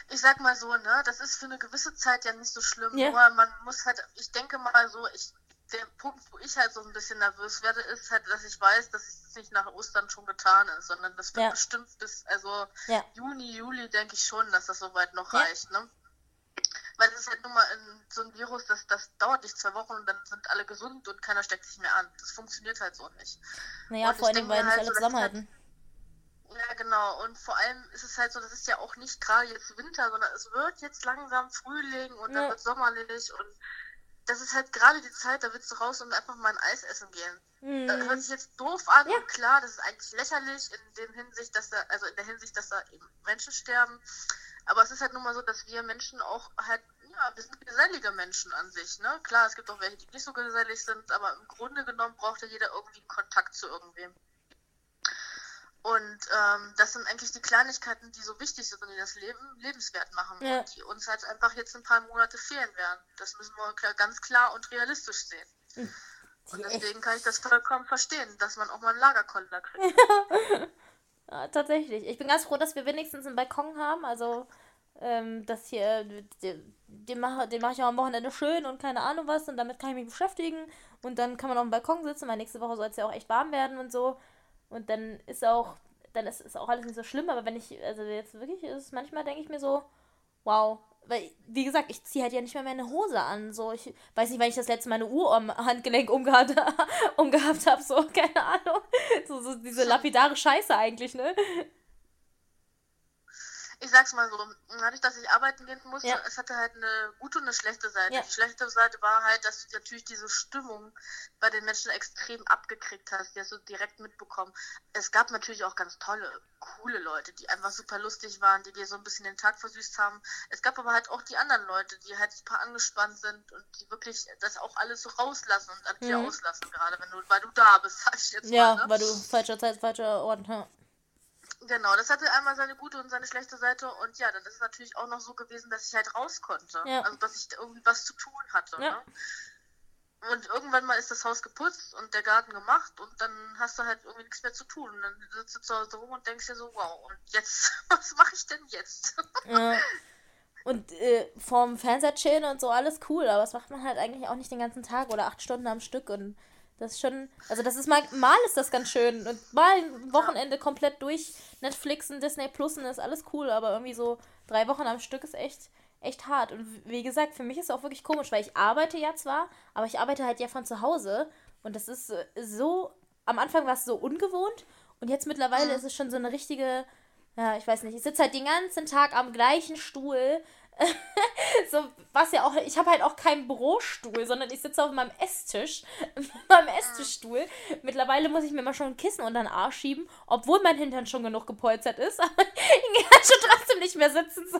Speaker 3: Ich sag mal so, ne, das ist für eine gewisse Zeit ja nicht so schlimm.
Speaker 2: Ja.
Speaker 3: Nur man muss halt, ich denke mal so, ich, der Punkt, wo ich halt so ein bisschen nervös werde, ist halt, dass ich weiß, dass es nicht nach Ostern schon getan ist, sondern das wird
Speaker 2: Ja.
Speaker 3: bestimmt bis, also
Speaker 2: Ja.
Speaker 3: Juni, Juli denke ich schon, dass das soweit noch
Speaker 2: Ja.
Speaker 3: reicht, ne? Weil es ist halt nun mal ein, so ein Virus, das, das dauert nicht zwei Wochen und dann sind alle gesund und keiner steckt sich mehr an. Das funktioniert halt so nicht.
Speaker 2: Naja,
Speaker 3: Und
Speaker 2: vor
Speaker 3: denke
Speaker 2: weil nicht
Speaker 3: halt
Speaker 2: alle
Speaker 3: halt-
Speaker 2: zusammenhalten.
Speaker 3: Ja, genau. Und vor allem ist es halt so, das ist ja auch nicht gerade jetzt Winter, sondern es wird jetzt langsam Frühling und dann
Speaker 2: Ja.
Speaker 3: wird sommerlich und das ist halt gerade die Zeit, da willst du raus und einfach mal ein Eis essen gehen. Das hört
Speaker 2: Mhm.
Speaker 3: sich jetzt doof an
Speaker 2: Ja.
Speaker 3: und klar, das ist eigentlich lächerlich in dem Hinsicht, dass da, also in der Hinsicht, dass da eben Menschen sterben. Aber es ist halt nun mal so, dass wir Menschen auch halt, ja, wir sind gesellige Menschen an sich, ne? Klar, es gibt auch welche, die nicht so gesellig sind, aber im Grunde genommen braucht ja jeder irgendwie einen Kontakt zu irgendwem. Und ähm, das sind eigentlich die Kleinigkeiten, die so wichtig sind und die das Leben lebenswert machen
Speaker 2: Ja.
Speaker 3: und die uns halt einfach jetzt ein paar Monate fehlen werden. Das müssen wir ganz klar und realistisch sehen. Und
Speaker 2: Die
Speaker 3: deswegen kann ich das vollkommen verstehen, dass man auch mal einen Lagerkoller kriegt.
Speaker 2: Ja, tatsächlich. Ich bin ganz froh, dass wir wenigstens einen Balkon haben. Also, ähm, das hier, den, den mache den mach ich auch am Wochenende schön und keine Ahnung was. Und damit kann ich mich beschäftigen. Und dann kann man auf dem Balkon sitzen, weil nächste Woche soll es ja auch echt warm werden und so. Und dann ist auch, dann ist, ist auch alles nicht so schlimm. Aber wenn ich, also jetzt wirklich ist, manchmal denke ich mir so, wow. Weil, wie gesagt, ich ziehe halt ja nicht mehr meine Hose an. So, ich weiß nicht, wann ich das letzte Mal eine Uhr am Handgelenk umgehabt, umgehabt habe. So, keine Ahnung. So, so diese lapidare Scheiße eigentlich, ne?
Speaker 3: Ich sag's mal so, dadurch, dass ich arbeiten gehen musste,
Speaker 2: Ja.
Speaker 3: es hatte halt eine gute und eine schlechte Seite.
Speaker 2: Ja.
Speaker 3: Die schlechte Seite war halt, dass du natürlich diese Stimmung bei den Menschen extrem abgekriegt hast, die hast du direkt mitbekommen. Es gab natürlich auch ganz tolle, coole Leute, die einfach super lustig waren, die dir so ein bisschen den Tag versüßt haben. Es gab aber halt auch die anderen Leute, die halt super angespannt sind und die wirklich das auch alles so rauslassen und an dir
Speaker 2: Mhm. auslassen,
Speaker 3: auslassen, gerade wenn du, weil du da bist, sag ich jetzt
Speaker 2: Ja,
Speaker 3: mal. Ne?
Speaker 2: weil du falscher Zeit, falscher Ort. Ja.
Speaker 3: Genau, das hatte einmal seine gute und seine schlechte Seite und ja, dann ist es natürlich auch noch so gewesen, dass ich halt raus konnte.
Speaker 2: Ja.
Speaker 3: Also dass ich irgendwie was zu tun hatte.
Speaker 2: Ja.
Speaker 3: Ne? Und irgendwann mal ist das Haus geputzt und der Garten gemacht und dann hast du halt irgendwie nichts mehr zu tun. Und dann sitzt du zu Hause rum und denkst dir so, wow, und jetzt, was mache ich denn jetzt?
Speaker 2: Ja. Und äh, vorm Fernseher chillen und so, alles cool, aber das macht man halt eigentlich auch nicht den ganzen Tag oder acht Stunden am Stück und das ist schon, also das ist mal, mal ist das ganz schön. Und mal ein Wochenende komplett durch Netflixen, Disney Plusen ist alles cool, aber irgendwie so drei Wochen am Stück ist echt, echt hart. Und wie gesagt, für mich ist es auch wirklich komisch, weil ich arbeite ja zwar, aber ich arbeite halt ja von zu Hause. Und das ist äh, so, am Anfang war es so ungewohnt und jetzt mittlerweile ist es schon so eine richtige, ja, ich weiß nicht, ich sitze halt den ganzen Tag am gleichen Stuhl. so, was ja auch, ich habe halt auch keinen Bürostuhl, sondern ich sitze auf meinem Esstisch, meinem Esstischstuhl. Mittlerweile muss ich mir mal schon ein Kissen unter den Arsch schieben, obwohl mein Hintern schon genug gepolstert ist, aber ich kann schon trotzdem nicht mehr sitzen. So.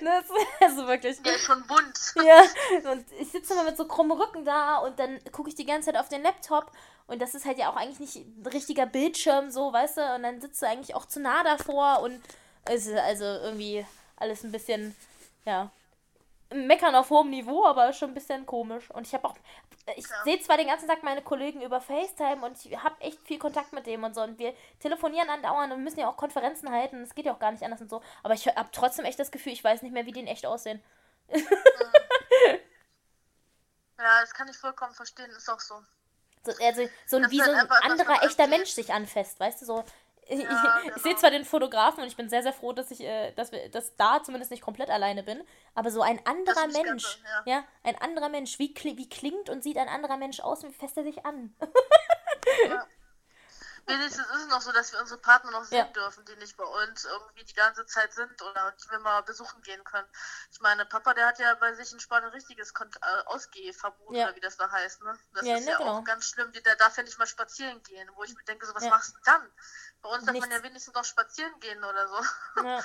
Speaker 2: Ne, also wirklich.
Speaker 3: Ist schon bunt.
Speaker 2: Ja, und ich sitze immer mit so krummem Rücken da und dann gucke ich die ganze Zeit auf den Laptop und das ist halt ja auch eigentlich nicht ein richtiger Bildschirm, so, weißt du, und dann sitzt du eigentlich auch zu nah davor und es ist also irgendwie alles ein bisschen, ja, meckern auf hohem Niveau, aber schon ein bisschen komisch. Und ich habe auch, ich
Speaker 3: Ja.
Speaker 2: sehe zwar den ganzen Tag meine Kollegen über FaceTime und ich habe echt viel Kontakt mit dem und so und wir telefonieren andauernd und müssen ja auch Konferenzen halten, es geht ja auch gar nicht anders und so, aber ich habe trotzdem echt das Gefühl, ich weiß nicht mehr, wie die in echt aussehen.
Speaker 3: Ja, das kann ich vollkommen verstehen, ist auch so.
Speaker 2: So, also, so ein, wie
Speaker 3: ist
Speaker 2: so
Speaker 3: halt
Speaker 2: ein anderer echter Mensch sich anfasst, weißt du, so. Ich,
Speaker 3: Ja,
Speaker 2: ich
Speaker 3: genau.
Speaker 2: sehe zwar den Fotografen und ich bin sehr, sehr froh, dass ich, äh, dass wir, dass da zumindest nicht komplett alleine bin, aber so ein anderer Mensch,
Speaker 3: so,
Speaker 2: ja. ein anderer Mensch, wie, kli- wie klingt und sieht ein anderer Mensch aus, wie fässt er sich an?
Speaker 3: Wenigstens ist es noch so, dass wir unsere Partner noch sehen
Speaker 2: Ja.
Speaker 3: dürfen, die nicht bei uns irgendwie die ganze Zeit sind oder die wir mal besuchen gehen können. Ich meine, Papa, der hat ja bei sich in Spanien ein richtiges Kont äh, Ausgehverbot
Speaker 2: Ja.
Speaker 3: oder wie das da heißt, ne? Das
Speaker 2: Ja,
Speaker 3: ist
Speaker 2: ne,
Speaker 3: ja
Speaker 2: genau.
Speaker 3: auch ganz schlimm. Der darf ja nicht mal spazieren gehen, wo ich mir denke, so was
Speaker 2: Ja.
Speaker 3: machst du dann? Bei uns darf man ja wenigstens noch spazieren gehen oder so.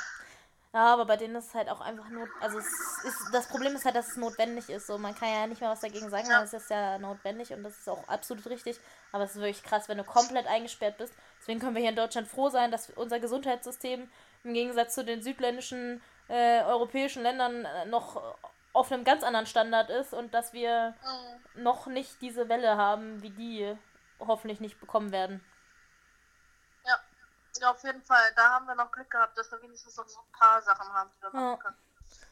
Speaker 2: Ja. aber bei denen ist es halt auch einfach nur, also es ist, das Problem ist halt, dass es notwendig ist, so, man kann ja nicht mehr was dagegen sagen, weil es ist ja notwendig und das ist auch absolut richtig, aber es ist wirklich krass, wenn du komplett eingesperrt bist, deswegen können wir hier in Deutschland froh sein, dass unser Gesundheitssystem im Gegensatz zu den südländischen äh, europäischen Ländern äh, noch auf einem ganz anderen Standard ist und dass wir
Speaker 3: Mhm.
Speaker 2: noch nicht diese Welle haben, wie die hoffentlich nicht bekommen werden.
Speaker 3: Ja, auf jeden Fall. Da haben wir noch Glück gehabt, dass wir wenigstens noch so ein paar Sachen haben, die wir
Speaker 2: Ja.
Speaker 3: machen können.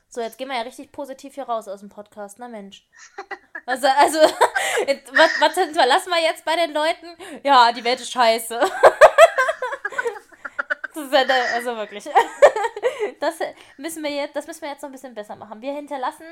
Speaker 2: So, jetzt gehen wir ja richtig positiv hier raus aus dem Podcast, na Mensch. Also, also, was, was hinterlassen wir jetzt bei den Leuten? Ja, die Welt ist scheiße. Das ist ja, also wirklich. Das müssen wir jetzt, das müssen wir jetzt noch ein bisschen besser machen. Wir hinterlassen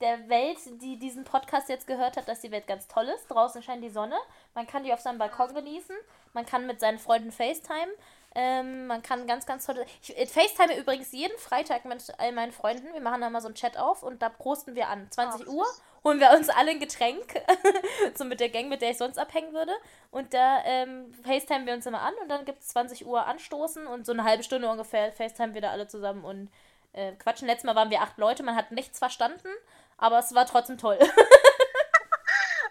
Speaker 2: der Welt, die diesen Podcast jetzt gehört hat, dass die Welt ganz toll ist. Draußen scheint die Sonne. Man kann die auf seinem Balkon genießen. Man kann mit seinen Freunden FaceTime. Ähm, man kann ganz, ganz tolle. Ich äh, FaceTime übrigens jeden Freitag mit all meinen Freunden. Wir machen da mal so einen Chat auf und da prosten wir an. 20
Speaker 3: Ach,
Speaker 2: Uhr holen wir uns alle ein Getränk. so mit der Gang, mit der ich sonst abhängen würde. Und da ähm, FaceTime wir uns immer an und dann gibt es 20 Uhr anstoßen und so eine halbe Stunde ungefähr FaceTime wir da alle zusammen und äh, quatschen. Letztes Mal waren wir acht Leute, man hat nichts verstanden, aber es war trotzdem toll.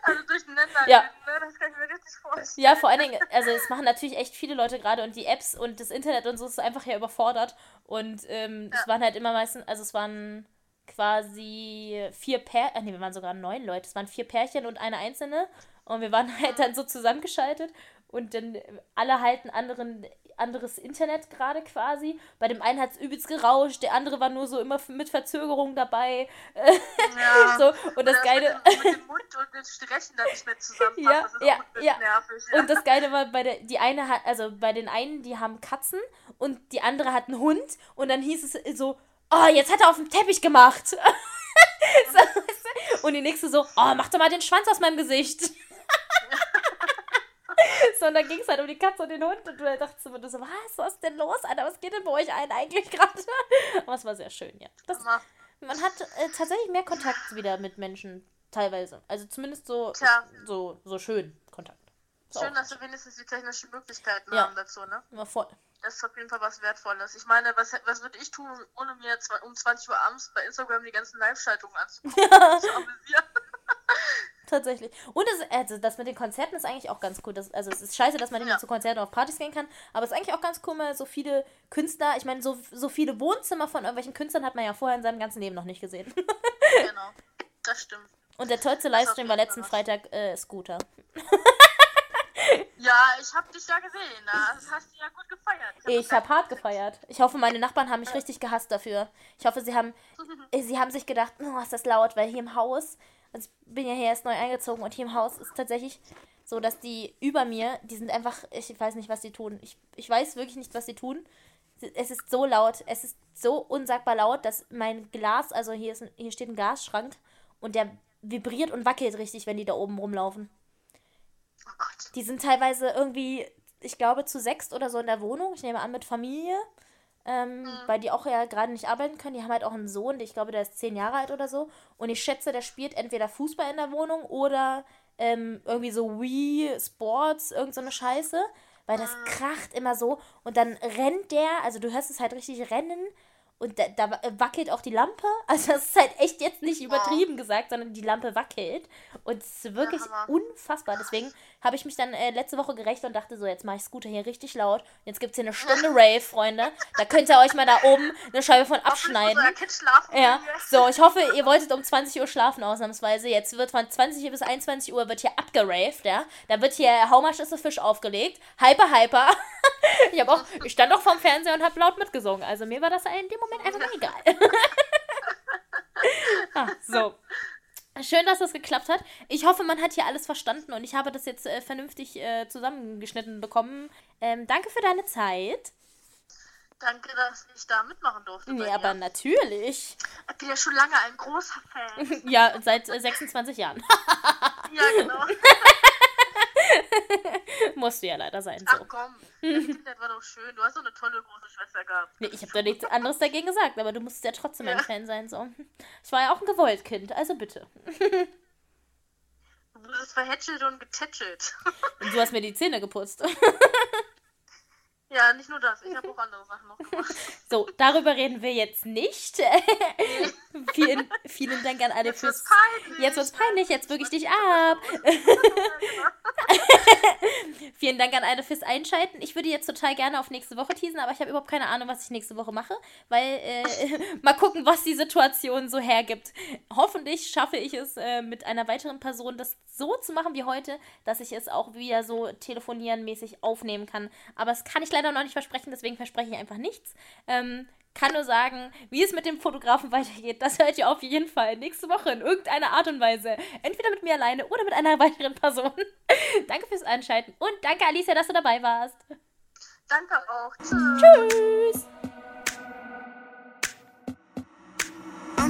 Speaker 3: Also durcheinander,
Speaker 2: Ja.
Speaker 3: ne? das kann ich mir richtig vorstellen.
Speaker 2: Ja, vor allen Dingen, also es machen natürlich echt viele Leute gerade und die Apps und das Internet und so ist einfach ja überfordert. Und ähm, es
Speaker 3: Ja.
Speaker 2: waren halt immer meistens, also es waren quasi vier Pärchen, nee, wir waren sogar neun Leute, es waren vier Pärchen und eine einzelne. Und wir waren halt dann so zusammengeschaltet und dann alle halten anderen anderes Internet gerade quasi. Bei dem einen hat es übelst gerauscht, der andere war nur so immer mit Verzögerung dabei.
Speaker 3: Ja.
Speaker 2: so, und das
Speaker 3: Oder
Speaker 2: Geile.
Speaker 3: Mit dem, mit dem Mund und dem Strechen, das nicht mehr zusammenpasst.
Speaker 2: Ja,
Speaker 3: das
Speaker 2: ja, ja.
Speaker 3: nervig. Ja.
Speaker 2: Und das Geile war, bei der, die eine hat, also bei den einen, die haben Katzen und die andere hat einen Hund und dann hieß es so, oh, jetzt hat er auf dem Teppich gemacht. so, und die nächste so, oh, mach doch mal den Schwanz aus meinem Gesicht. So, und dann ging es halt um die Katze und den Hund und du dachtest immer so, was, was ist denn los, Alter, was geht denn bei euch ein eigentlich gerade? Aber es war sehr schön, ja. Das, man hat äh, tatsächlich mehr Kontakt wieder mit Menschen, teilweise. Also zumindest so,
Speaker 3: Tja.
Speaker 2: so, so schön Kontakt. Ist
Speaker 3: Schön, dass wir wenigstens die technischen Möglichkeiten
Speaker 2: Ja.
Speaker 3: haben dazu, ne?
Speaker 2: immer voll.
Speaker 3: Das ist auf jeden Fall was Wertvolles. Ich meine, was, was würde ich tun, ohne mir um 20 Uhr abends bei Instagram die ganzen Live-Schaltungen anzugucken? Amüsiert.
Speaker 2: Tatsächlich. Und das, also das mit den Konzerten ist eigentlich auch ganz cool. Das, also es ist scheiße, dass man nicht mehr zu Konzerten oder auf Partys gehen kann, aber es ist eigentlich auch ganz cool, mal so viele Künstler, ich meine, so, so viele Wohnzimmer von irgendwelchen Künstlern hat man ja vorher in seinem ganzen Leben noch nicht gesehen.
Speaker 3: genau. Das stimmt.
Speaker 2: Und der tollste Livestream war letzten Freitag äh, Scooter.
Speaker 3: Ja, ich hab dich ja gesehen. Das hast du ja gut gefeiert.
Speaker 2: Ich habe hart gefeiert. Ich hoffe, meine Nachbarn haben mich richtig gehasst dafür. Ich hoffe, sie haben, sie haben sich gedacht, oh, ist das laut, weil hier im Haus, also ich bin ja hier erst neu eingezogen und hier im Haus ist tatsächlich so, dass die über mir, die sind einfach, ich weiß nicht, was sie tun. Ich, ich weiß wirklich nicht, was sie tun. Es ist so laut, es ist so unsagbar laut, dass mein Glas, also hier, ist ein, hier steht ein Gasschrank und der vibriert und wackelt richtig, wenn die da oben rumlaufen.
Speaker 3: Oh Gott.
Speaker 2: Die sind teilweise irgendwie, ich glaube, zu sechst oder so in der Wohnung. Ich nehme an, mit Familie. Ähm, Weil die auch ja gerade nicht arbeiten können. Die haben halt auch einen Sohn, ich glaube, der ist zehn Jahre alt oder so. Und ich schätze, der spielt entweder Fußball in der Wohnung oder ähm, irgendwie so Wii Sports, irgend so eine Scheiße. Weil das kracht immer so. Und dann rennt der, also du hörst es halt richtig rennen. Und da, da wackelt auch die Lampe. Also das ist halt echt jetzt nicht übertrieben gesagt, sondern die Lampe wackelt. Und es ist wirklich
Speaker 3: Hammer.
Speaker 2: unfassbar. Deswegen habe ich mich dann äh, letzte Woche gerecht und dachte so, jetzt mache ich Scooter hier richtig laut. Jetzt gibt es hier eine Stunde Rave, Freunde. Da könnt ihr euch mal da oben eine Scheibe von abschneiden. Ja, so, ich hoffe, ihr wolltet um 20 Uhr schlafen ausnahmsweise. Jetzt wird von 20 bis 21 Uhr wird hier abgeraved, ja. Da wird hier How much is a fish aufgelegt. Hyper, hyper. Ich habe auch, ich stand auch vorm Fernseher und habe laut mitgesungen. Also mir war das in dem Moment einfach egal. ah, so. Schön, dass das geklappt hat. Ich hoffe, man hat hier alles verstanden und ich habe das jetzt äh, vernünftig äh, zusammengeschnitten bekommen. Ähm, danke für deine Zeit.
Speaker 3: Danke, dass ich da mitmachen durfte.
Speaker 2: Nee, aber
Speaker 3: dir.
Speaker 2: natürlich.
Speaker 3: Ich bin ja schon lange ein großer Fan.
Speaker 2: Ja, seit äh, 26 Jahren.
Speaker 3: ja, genau.
Speaker 2: Musst du ja leider sein.
Speaker 3: Ach
Speaker 2: So.
Speaker 3: komm, das Kindheit war doch schön. Du hast doch eine tolle große Schwester gehabt.
Speaker 2: Nee, ich habe da nichts anderes dagegen gesagt, aber du musst ja trotzdem ein
Speaker 3: Ja.
Speaker 2: Fan sein. So. Ich war ja auch ein Gewolltkind, also bitte.
Speaker 3: Du wurdest verhätschelt und getätschelt.
Speaker 2: Und du hast mir die Zähne geputzt.
Speaker 3: ja, nicht nur das. Ich habe auch andere Sachen noch gemacht.
Speaker 2: So, darüber reden wir jetzt nicht. vielen, vielen Dank an alle
Speaker 3: Jetzt wird's
Speaker 2: fürs.
Speaker 3: peinlich.
Speaker 2: Jetzt wird's peinlich, jetzt würge ich dich ab. Vielen Dank an alle fürs Einschalten. Ich würde jetzt total gerne auf nächste Woche teasen, aber ich habe überhaupt keine Ahnung, was ich nächste Woche mache, weil äh, mal gucken, was die Situation so hergibt. Hoffentlich schaffe ich es äh, mit einer weiteren Person, das so zu machen wie heute, dass ich es auch wieder so telefonierenmäßig aufnehmen kann. Aber das kann ich leider noch nicht versprechen, deswegen verspreche ich einfach nichts. Ähm, kann nur sagen, wie es mit dem Fotografen weitergeht, das hört ihr auf jeden Fall nächste Woche in irgendeiner Art und Weise. Entweder mit mir alleine oder mit einer weiteren Person. danke fürs Einschalten und danke Alicia, dass du dabei warst.
Speaker 3: Danke auch. Tschüss.
Speaker 2: Tschüss.